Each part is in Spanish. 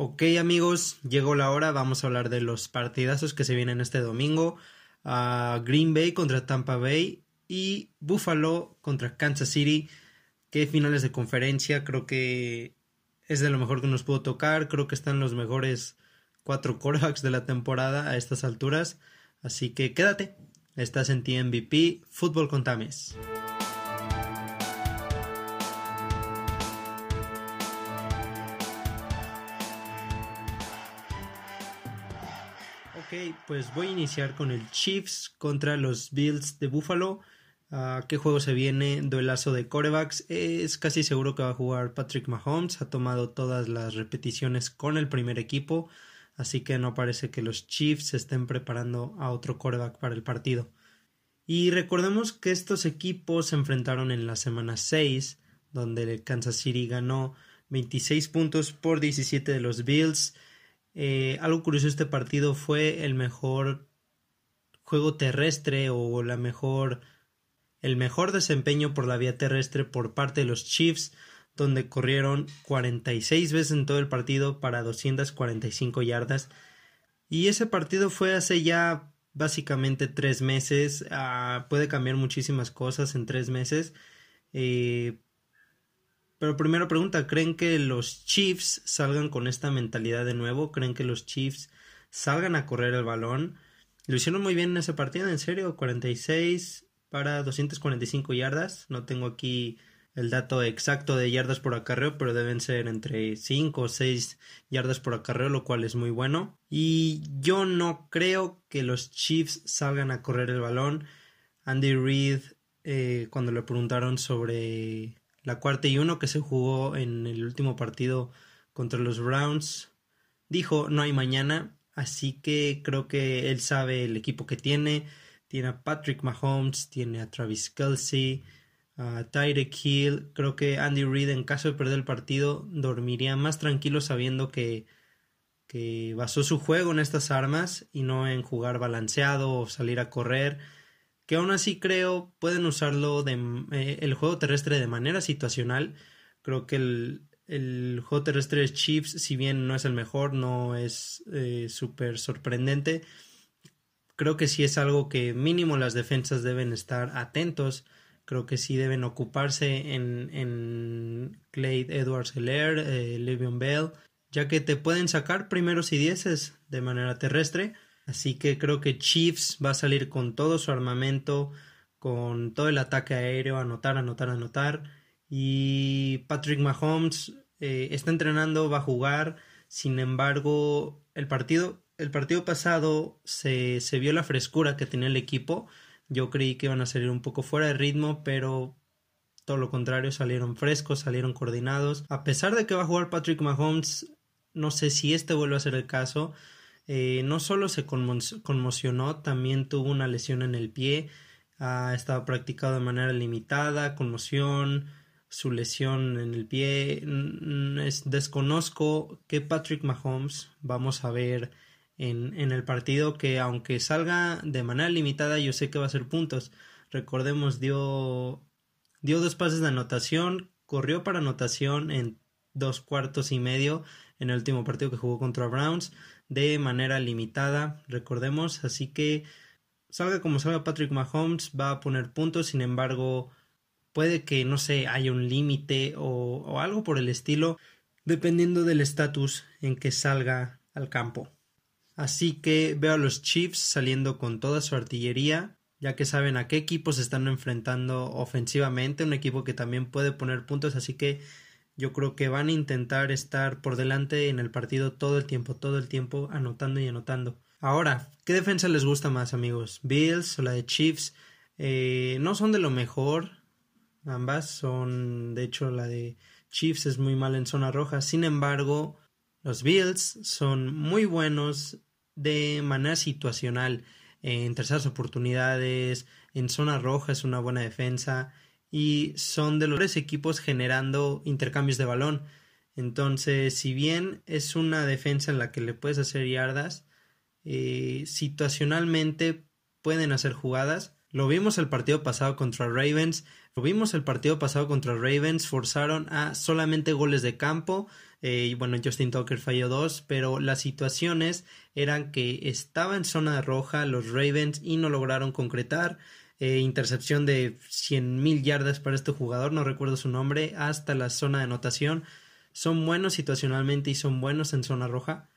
Ok amigos, llegó la hora, vamos a hablar de los partidazos que se vienen este domingo. a Green Bay contra Tampa Bay y Buffalo contra Kansas City. Qué finales de conferencia, creo que es de lo mejor que nos pudo tocar, creo que están los mejores cuatro quarterbacks de la temporada a estas alturas. Así que quédate, estás en TMVP Fútbol con Tames. Pues voy a iniciar con el Chiefs contra los Bills de Buffalo. Uh, ¿Qué juego se viene? Duelazo de corebacks. Es casi seguro que va a jugar Patrick Mahomes. Ha tomado todas las repeticiones con el primer equipo. Así que no parece que los Chiefs estén preparando a otro coreback para el partido. Y recordemos que estos equipos se enfrentaron en la semana 6, donde el Kansas City ganó 26 puntos por 17 de los Bills. Eh, algo curioso este partido fue el mejor juego terrestre o la mejor el mejor desempeño por la vía terrestre por parte de los Chiefs donde corrieron 46 veces en todo el partido para 245 yardas. Y ese partido fue hace ya básicamente tres meses. Ah, puede cambiar muchísimas cosas en tres meses. Eh, pero primera pregunta, ¿creen que los Chiefs salgan con esta mentalidad de nuevo? ¿Creen que los Chiefs salgan a correr el balón? Lo hicieron muy bien en ese partido, en serio, 46 para 245 yardas. No tengo aquí el dato exacto de yardas por acarreo, pero deben ser entre 5 o 6 yardas por acarreo, lo cual es muy bueno. Y yo no creo que los Chiefs salgan a correr el balón. Andy Reid, eh, cuando le preguntaron sobre la cuarta y uno que se jugó en el último partido contra los Browns. Dijo, no hay mañana, así que creo que él sabe el equipo que tiene. Tiene a Patrick Mahomes, tiene a Travis Kelsey, a Tyreek Hill. Creo que Andy Reid, en caso de perder el partido, dormiría más tranquilo sabiendo que, que basó su juego en estas armas y no en jugar balanceado o salir a correr que aún así creo pueden usarlo de, eh, el juego terrestre de manera situacional. Creo que el, el juego terrestre de Chiefs, si bien no es el mejor, no es eh, súper sorprendente. Creo que sí es algo que mínimo las defensas deben estar atentos. Creo que sí deben ocuparse en, en Clay Edwards Heller, eh, Bell, ya que te pueden sacar primeros y dieces de manera terrestre Así que creo que Chiefs va a salir con todo su armamento, con todo el ataque aéreo, anotar, anotar, anotar. Y Patrick Mahomes eh, está entrenando, va a jugar. Sin embargo, el partido, el partido pasado se, se vio la frescura que tenía el equipo. Yo creí que iban a salir un poco fuera de ritmo, pero todo lo contrario, salieron frescos, salieron coordinados. A pesar de que va a jugar Patrick Mahomes, no sé si este vuelve a ser el caso. Eh, no solo se conmocionó, también tuvo una lesión en el pie, ha estado practicado de manera limitada, conmoción, su lesión en el pie. desconozco qué Patrick Mahomes vamos a ver en, en el partido que aunque salga de manera limitada yo sé que va a ser puntos. Recordemos, dio, dio dos pases de anotación, corrió para anotación en dos cuartos y medio en el último partido que jugó contra Browns de manera limitada, recordemos, así que salga como salga Patrick Mahomes va a poner puntos, sin embargo puede que no sé haya un límite o, algo por el estilo dependiendo del estatus en que salga al campo. Así que veo a los Chiefs saliendo con toda su artillería, ya que saben a qué equipos se están enfrentando ofensivamente, un equipo que también puede poner puntos, así que yo creo que van a intentar estar por delante en el partido todo el tiempo, todo el tiempo, anotando y anotando. Ahora, ¿qué defensa les gusta más, amigos? ¿Bills o la de Chiefs? Eh, no son de lo mejor. Ambas son, de hecho, la de Chiefs es muy mal en zona roja. Sin embargo, los Bills son muy buenos de manera situacional. En terceras oportunidades, en zona roja es una buena defensa y son de los mejores equipos generando intercambios de balón. Entonces, si bien es una defensa en la que le puedes hacer yardas, eh, situacionalmente pueden hacer jugadas. Lo vimos el partido pasado contra Ravens. Lo vimos el partido pasado contra Ravens. Forzaron a solamente goles de campo. Eh, y bueno, Justin Tucker falló dos, pero las situaciones eran que estaba en zona roja los Ravens y no lograron concretar. Eh, intercepción de 100.000 yardas para este jugador, no recuerdo su nombre, hasta la zona de anotación. Son buenos situacionalmente y son buenos en zona roja.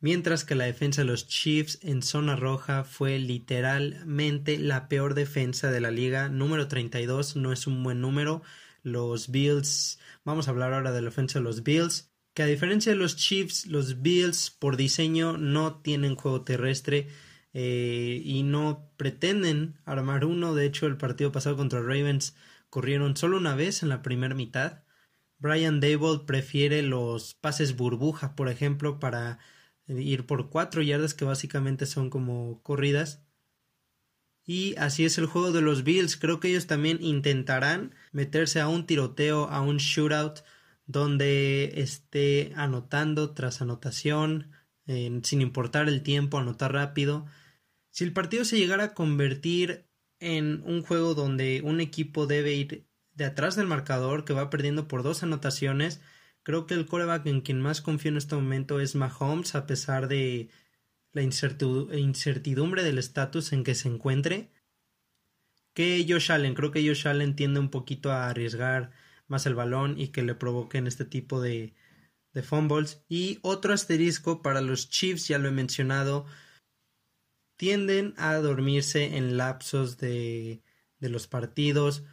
Mientras que la defensa de los Chiefs en zona roja fue literalmente la peor defensa de la liga. Número 32 no es un buen número. Los Bills, vamos a hablar ahora de la ofensa de los Bills, que a diferencia de los Chiefs, los Bills por diseño no tienen juego terrestre eh, y no pretenden armar uno. De hecho, el partido pasado contra Ravens corrieron solo una vez en la primera mitad. Brian Dable prefiere los pases burbuja, por ejemplo, para ir por cuatro yardas que básicamente son como corridas. Y así es el juego de los Bills. Creo que ellos también intentarán meterse a un tiroteo, a un shootout, donde esté anotando tras anotación, sin importar el tiempo, anotar rápido. Si el partido se llegara a convertir en un juego donde un equipo debe ir de atrás del marcador, que va perdiendo por dos anotaciones, creo que el coreback en quien más confío en este momento es Mahomes, a pesar de la incertidumbre del estatus en que se encuentre. Que Josh Allen, creo que Josh Allen tiende un poquito a arriesgar más el balón y que le provoquen este tipo de, de fumbles. Y otro asterisco para los Chiefs, ya lo he mencionado, tienden a dormirse en lapsos de, de los partidos.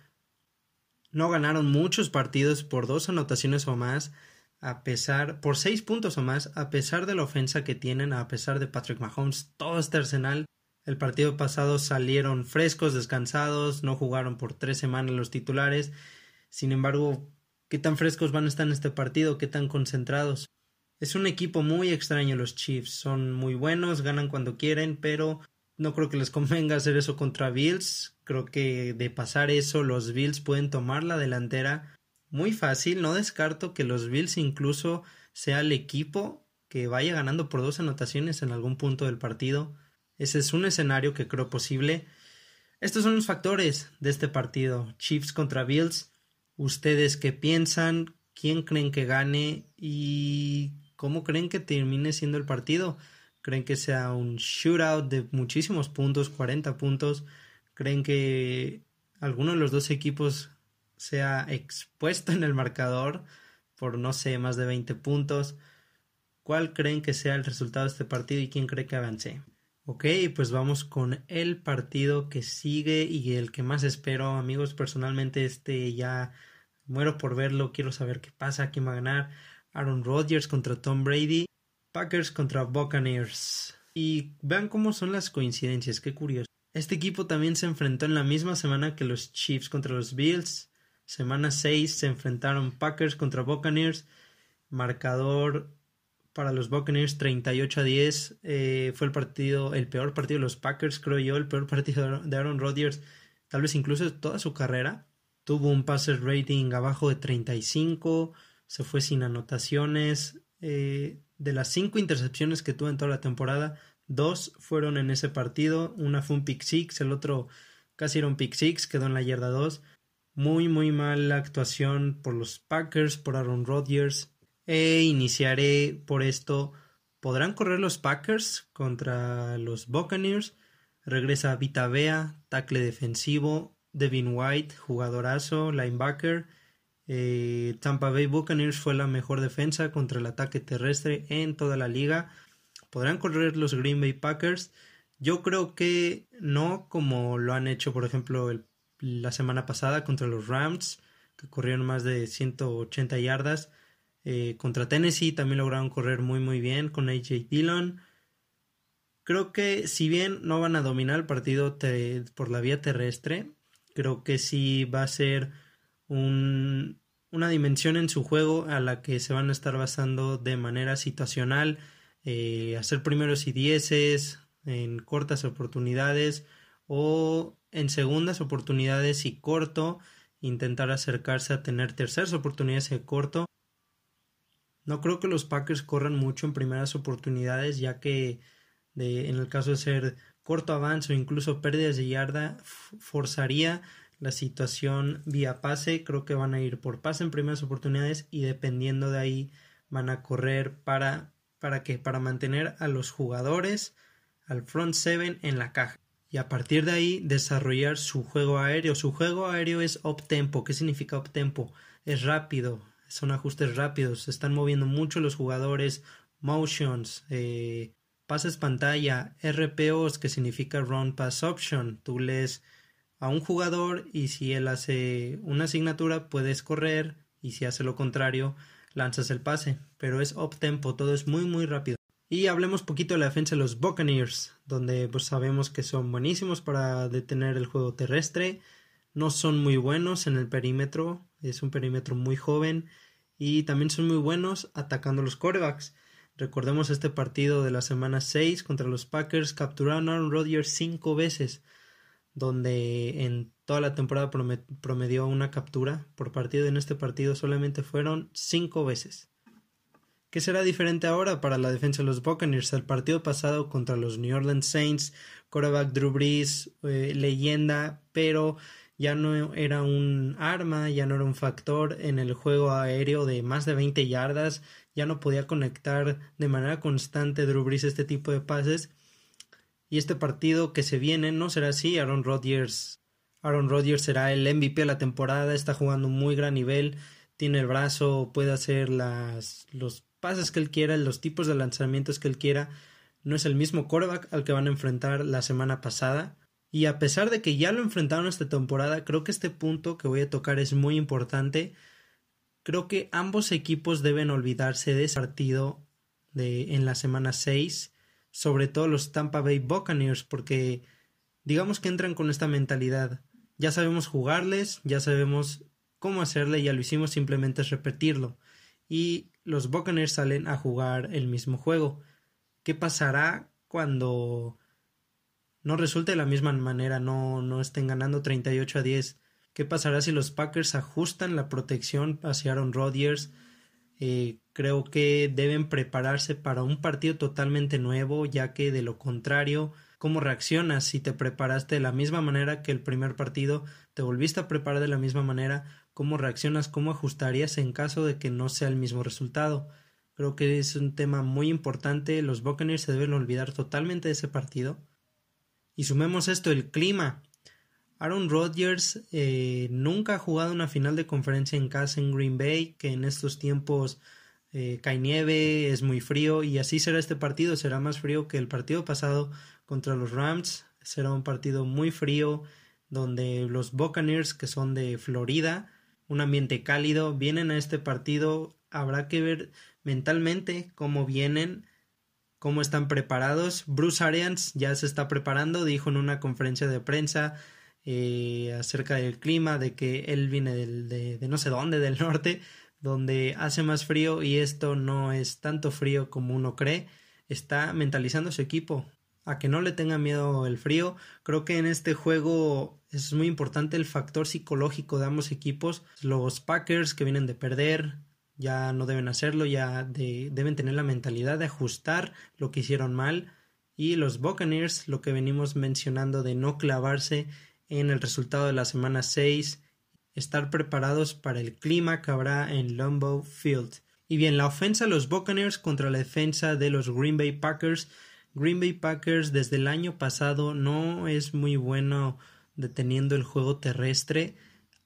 No ganaron muchos partidos por dos anotaciones o más, a pesar, por seis puntos o más, a pesar de la ofensa que tienen, a pesar de Patrick Mahomes, todo este arsenal. El partido pasado salieron frescos, descansados, no jugaron por tres semanas los titulares sin embargo, ¿qué tan frescos van a estar en este partido? ¿Qué tan concentrados? Es un equipo muy extraño los Chiefs. Son muy buenos, ganan cuando quieren, pero no creo que les convenga hacer eso contra Bills. Creo que de pasar eso, los Bills pueden tomar la delantera muy fácil. No descarto que los Bills incluso sea el equipo que vaya ganando por dos anotaciones en algún punto del partido. Ese es un escenario que creo posible. Estos son los factores de este partido. Chiefs contra Bills. ¿Ustedes qué piensan? ¿Quién creen que gane? ¿Y cómo creen que termine siendo el partido? ¿Creen que sea un shootout de muchísimos puntos, 40 puntos? ¿Creen que alguno de los dos equipos sea expuesto en el marcador por, no sé, más de 20 puntos? ¿Cuál creen que sea el resultado de este partido y quién cree que avance? Ok, pues vamos con el partido que sigue y el que más espero, amigos. Personalmente, este ya muero por verlo, quiero saber qué pasa, quién va a ganar. Aaron Rodgers contra Tom Brady, Packers contra Buccaneers. Y vean cómo son las coincidencias, qué curioso. Este equipo también se enfrentó en la misma semana que los Chiefs contra los Bills. Semana 6 se enfrentaron Packers contra Buccaneers. Marcador para los Buccaneers 38 a 10. Eh, fue el partido, el peor partido de los Packers, creo yo, el peor partido de Aaron Rodgers, tal vez incluso toda su carrera. Tuvo un passer rating abajo de 35, se fue sin anotaciones. Eh, de las cinco intercepciones que tuvo en toda la temporada, dos fueron en ese partido. Una fue un pick six, el otro casi era un pick six, quedó en la yarda 2. Muy, muy mala actuación por los Packers, por Aaron Rodgers e iniciaré por esto. ¿Podrán correr los Packers contra los Buccaneers? Regresa Vita Vea, tackle defensivo. Devin White, jugadorazo, linebacker. Eh, Tampa Bay Buccaneers fue la mejor defensa contra el ataque terrestre en toda la liga. ¿Podrán correr los Green Bay Packers? Yo creo que no como lo han hecho, por ejemplo, la semana pasada contra los Rams, que corrieron más de 180 yardas. Eh, contra Tennessee también lograron correr muy muy bien con AJ Dillon. Creo que si bien no van a dominar el partido por la vía terrestre, creo que sí va a ser un, una dimensión en su juego a la que se van a estar basando de manera situacional, eh, hacer primeros y dieces en cortas oportunidades o en segundas oportunidades y corto, intentar acercarse a tener terceras oportunidades y corto no creo que los Packers corran mucho en primeras oportunidades, ya que de, en el caso de ser corto avance o incluso pérdidas de yarda, forzaría la situación vía pase. Creo que van a ir por pase en primeras oportunidades y dependiendo de ahí van a correr para para que para mantener a los jugadores al front seven en la caja y a partir de ahí desarrollar su juego aéreo. Su juego aéreo es up tempo. ¿Qué significa up tempo? Es rápido, son ajustes rápidos, se están moviendo mucho los jugadores, motions, eh, pases pantalla, RPOs, que significa Run Pass Option. Tú lees a un jugador y si él hace una asignatura puedes correr y si hace lo contrario lanzas el pase, pero es up tempo, todo es muy muy rápido. Y hablemos poquito de la defensa de los Buccaneers, donde pues sabemos que son buenísimos para detener el juego terrestre, no son muy buenos en el perímetro, es un perímetro muy joven y también son muy buenos atacando los quarterbacks. Recordemos este partido de la semana 6 contra los Packers, capturaron a Aaron Rodgers cinco veces, donde en toda la temporada promedió una captura por partido. En este partido solamente fueron cinco veces. ¿Qué será diferente ahora para la defensa de los Buccaneers? El partido pasado contra los New Orleans Saints, quarterback Drew Brees, eh, leyenda, pero ya no era un arma, ya no era un factor en el juego aéreo de más de 20 yardas, ya no podía conectar de manera constante Drew Brees este tipo de pases. Y este partido que se viene no será así. Aaron Rodgers, Aaron Rodgers será el MVP de la temporada, está jugando muy gran nivel, tiene el brazo, puede hacer las, los pases que él quiera, los tipos de lanzamientos que él quiera. No es el mismo quarterback al que van a enfrentar la semana pasada. Y a pesar de que ya lo enfrentaron esta temporada, creo que este punto que voy a tocar es muy importante. Creo que ambos equipos deben olvidarse de ese partido de, en la semana 6, sobre todo los Tampa Bay Buccaneers, porque digamos que entran con esta mentalidad. Ya sabemos jugarles, ya sabemos cómo hacerle, ya lo hicimos, simplemente es repetirlo. Y los Buccaneers salen a jugar el mismo juego. ¿Qué pasará cuando no resulte de la misma manera, no, no estén ganando 38 a 10. ¿Qué pasará si los Packers ajustan la protección hacia Aaron Rodgers? Eh, creo que deben prepararse para un partido totalmente nuevo, ya que de lo contrario, ¿cómo reaccionas si te preparaste de la misma manera que el primer partido? ¿Te volviste a preparar de la misma manera? ¿Cómo reaccionas? ¿Cómo ajustarías en caso de que no sea el mismo resultado? Creo que es un tema muy importante. Los Buccaneers se deben olvidar totalmente de ese partido. Y sumemos esto, el clima. Aaron Rodgers eh, nunca ha jugado una final de conferencia en casa en Green Bay, que en estos tiempos eh, cae nieve, es muy frío y así será este partido, será más frío que el partido pasado contra los Rams, será un partido muy frío donde los Buccaneers, que son de Florida, un ambiente cálido, vienen a este partido, habrá que ver mentalmente cómo vienen cómo están preparados. Bruce Arians ya se está preparando, dijo en una conferencia de prensa eh, acerca del clima, de que él viene de, de no sé dónde, del norte, donde hace más frío y esto no es tanto frío como uno cree. Está mentalizando a su equipo a que no le tenga miedo el frío. Creo que en este juego es muy importante el factor psicológico de ambos equipos. Los Packers que vienen de perder, ya no deben hacerlo, ya deben tener la mentalidad de ajustar lo que hicieron mal y los Buccaneers, lo que venimos mencionando de no clavarse en el resultado de la semana 6, estar preparados para el clima que habrá en Lambeau Field. Y bien, la ofensa de los Buccaneers contra la defensa de los Green Bay Packers. Green Bay Packers desde el año pasado no es muy bueno deteniendo el juego terrestre.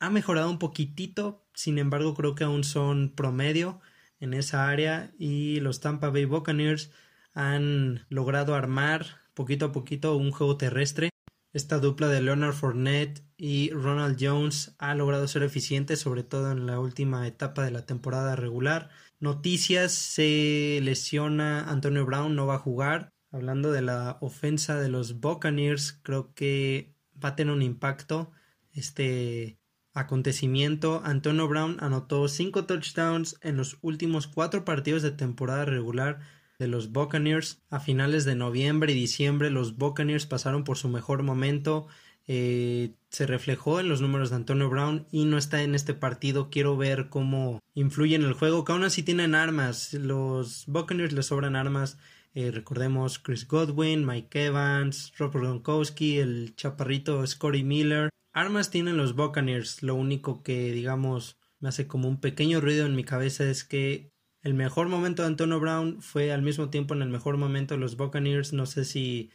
Ha mejorado un poquitito, sin embargo creo que aún son promedio en esa área y los Tampa Bay Buccaneers han logrado armar poquito a poquito un juego terrestre. Esta dupla de Leonard Fournette y Ronald Jones ha logrado ser eficiente, sobre todo en la última etapa de la temporada regular. Noticias, se lesiona Antonio Brown, no va a jugar. Hablando de la ofensa de los Buccaneers, creo que va a tener un impacto este acontecimiento, Antonio Brown anotó cinco touchdowns en los últimos cuatro partidos de temporada regular de los Buccaneers. A finales de noviembre y diciembre los Buccaneers pasaron por su mejor momento. Eh, se reflejó en los números de Antonio Brown y no está en este partido. Quiero ver cómo influye en el juego, que aún así tienen armas. Los Buccaneers les sobran armas. Eh, recordemos Chris Godwin, Mike Evans, Robert Gronkowski, el chaparrito Scotty Miller. Armas tienen los Buccaneers. Lo único que, digamos, me hace como un pequeño ruido en mi cabeza es que El mejor momento de Antonio Brown fue al mismo tiempo en el mejor momento de los Buccaneers. No sé si,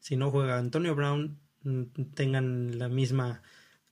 si no juega Antonio Brown mm, tengan la misma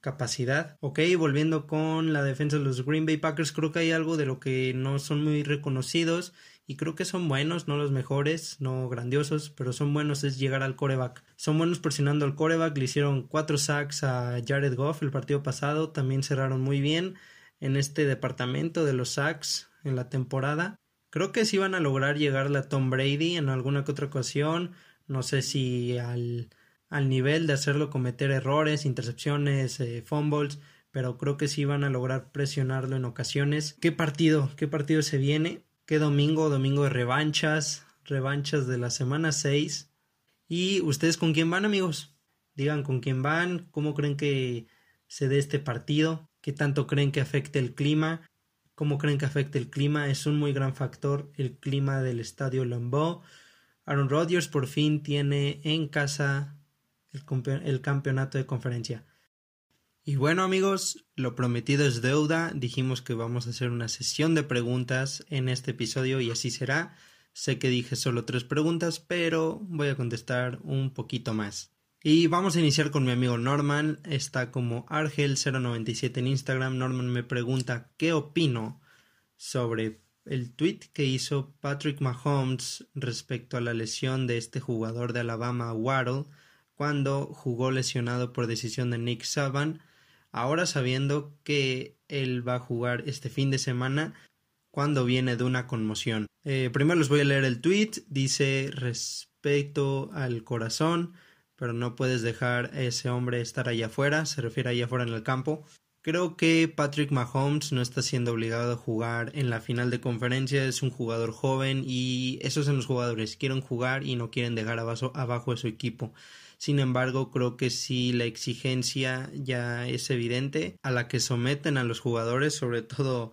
capacidad. Ok, volviendo con la defensa de los Green Bay Packers, creo que hay algo de lo que no son muy reconocidos y creo que son buenos, no los mejores, no grandiosos, pero son buenos es llegar al coreback. Son buenos presionando al coreback, le hicieron cuatro sacks a Jared Goff el partido pasado, también cerraron muy bien en este departamento de los sacks en la temporada. Creo que sí van a lograr llegar a Tom Brady en alguna que otra ocasión, no sé si al, al nivel de hacerlo cometer errores, intercepciones, eh, fumbles, pero creo que sí van a lograr presionarlo en ocasiones. ¿Qué partido? ¿Qué partido se viene? ¿Qué domingo? Domingo de revanchas, revanchas de la semana 6. ¿Y ustedes con quién van, amigos? Digan con quién van, cómo creen que se dé este partido, qué tanto creen que afecte el clima, cómo creen que afecte el clima. Es un muy gran factor el clima del estadio Lambeau. Aaron Rodgers por fin tiene en casa el campeonato de conferencia. Y bueno amigos, lo prometido es deuda, dijimos que vamos a hacer una sesión de preguntas en este episodio y así será. Sé que dije solo tres preguntas, pero voy a contestar un poquito más. Y vamos a iniciar con mi amigo Norman, está como Argel097 en Instagram. Norman me pregunta qué opino sobre el tweet que hizo Patrick Mahomes respecto a la lesión de este jugador de Alabama, Waddle, cuando jugó lesionado por decisión de Nick Saban ahora sabiendo que él va a jugar este fin de semana cuando viene de una conmoción. Eh, primero les voy a leer el tweet, dice respeto al corazón, pero no puedes dejar a ese hombre estar allá afuera, se refiere allá afuera en el campo. Creo que Patrick Mahomes no está siendo obligado a jugar en la final de conferencia, es un jugador joven y esos son los jugadores, quieren jugar y no quieren dejar abajo, abajo de su equipo. Sin embargo, creo que sí la exigencia ya es evidente a la que someten a los jugadores, sobre todo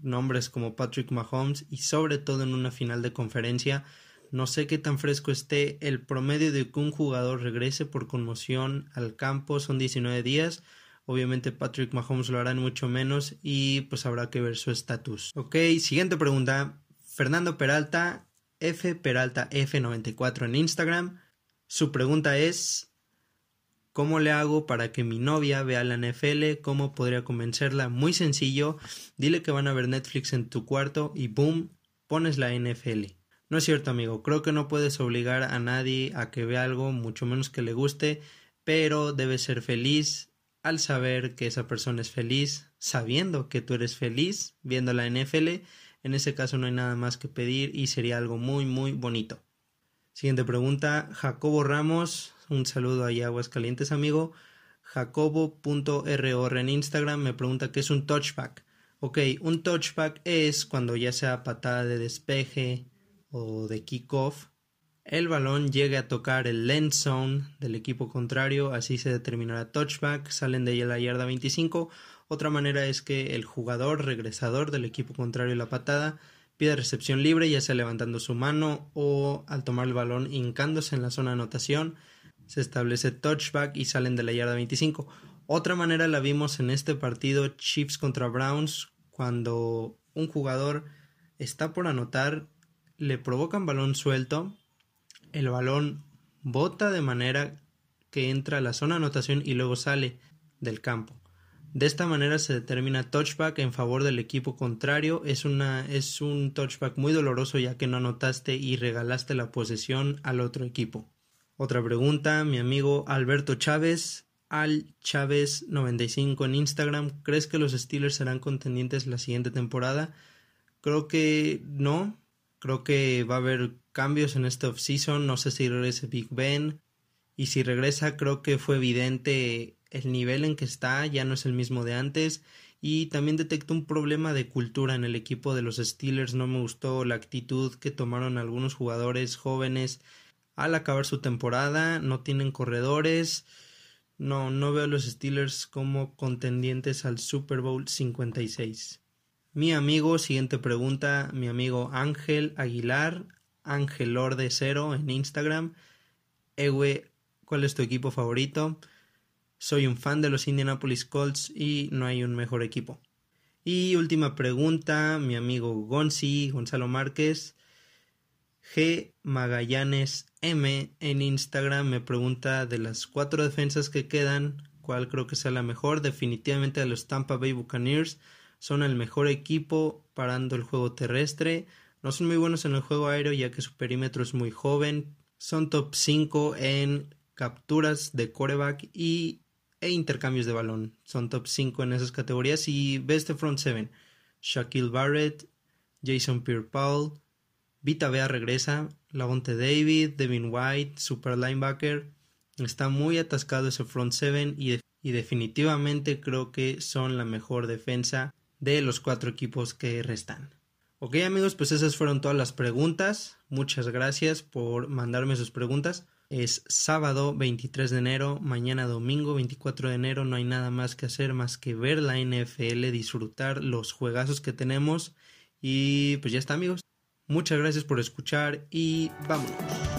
nombres como Patrick Mahomes y sobre todo en una final de conferencia. No sé qué tan fresco esté el promedio de que un jugador regrese por conmoción al campo son 19 días. Obviamente Patrick Mahomes lo hará en mucho menos y pues habrá que ver su estatus. Ok, siguiente pregunta. Fernando Peralta, F Peralta F94 en Instagram. Su pregunta es ¿Cómo le hago para que mi novia vea la NFL? ¿Cómo podría convencerla? Muy sencillo, dile que van a ver Netflix en tu cuarto y boom, pones la NFL. No es cierto, amigo, creo que no puedes obligar a nadie a que vea algo, mucho menos que le guste, pero debes ser feliz al saber que esa persona es feliz, sabiendo que tú eres feliz viendo la NFL. En ese caso no hay nada más que pedir y sería algo muy, muy bonito. Siguiente pregunta, Jacobo Ramos, un saludo ahí a Aguascalientes, amigo. Jacobo.ror en Instagram me pregunta qué es un touchback. Ok, un touchback es cuando ya sea patada de despeje o de kickoff, el balón llegue a tocar el end zone del equipo contrario, así se determinará touchback, salen de ahí a la yarda 25. Otra manera es que el jugador regresador del equipo contrario la patada pide recepción libre, ya sea levantando su mano o al tomar el balón hincándose en la zona de anotación. Se establece touchback y salen de la yarda 25. Otra manera la vimos en este partido Chiefs contra Browns, cuando un jugador está por anotar, le provocan balón suelto, el balón bota de manera que entra a la zona de anotación y luego sale del campo. De esta manera se determina touchback en favor del equipo contrario. Es, una, es un touchback muy doloroso ya que no anotaste y regalaste la posesión al otro equipo. Otra pregunta, mi amigo Alberto Chávez, al Chávez 95 en Instagram. ¿Crees que los Steelers serán contendientes la siguiente temporada? Creo que no. Creo que va a haber cambios en esta offseason. No sé si regrese Big Ben. Y si regresa, creo que fue evidente el nivel en que está ya no es el mismo de antes y también detecto un problema de cultura en el equipo de los Steelers. No me gustó la actitud que tomaron algunos jugadores jóvenes al acabar su temporada. No tienen corredores. No, no veo a los Steelers como contendientes al Super Bowl 56. Mi amigo, siguiente pregunta, mi amigo Ángel Aguilar, Ángel Lorde Cero en Instagram. Ewe, ¿cuál es tu equipo favorito? Soy un fan de los Indianapolis Colts y no hay un mejor equipo. Y última pregunta, mi amigo Gonzi, Gonzalo Márquez. G Magallanes M en Instagram me pregunta de las cuatro defensas que quedan, cuál creo que sea la mejor. Definitivamente a los Tampa Bay Buccaneers son el mejor equipo parando el juego terrestre. No son muy buenos en el juego aéreo ya que su perímetro es muy joven. Son top 5 en capturas de coreback y, e intercambios de balón. Son top 5 en esas categorías. Y best este front 7. Shaquille Barrett, Jason Pierre-Paul, Vita Bea regresa, Lavonte David, Devin White, super linebacker. Está muy atascado ese front 7 y, y definitivamente creo que son la mejor defensa de los cuatro equipos que restan. Ok amigos, pues esas fueron todas las preguntas. Muchas gracias por mandarme sus preguntas. Es sábado 23 de enero, mañana domingo 24 de enero. No hay nada más que hacer más que ver la NFL, disfrutar los juegazos que tenemos. Y pues ya está amigos. Muchas gracias por escuchar y vámonos.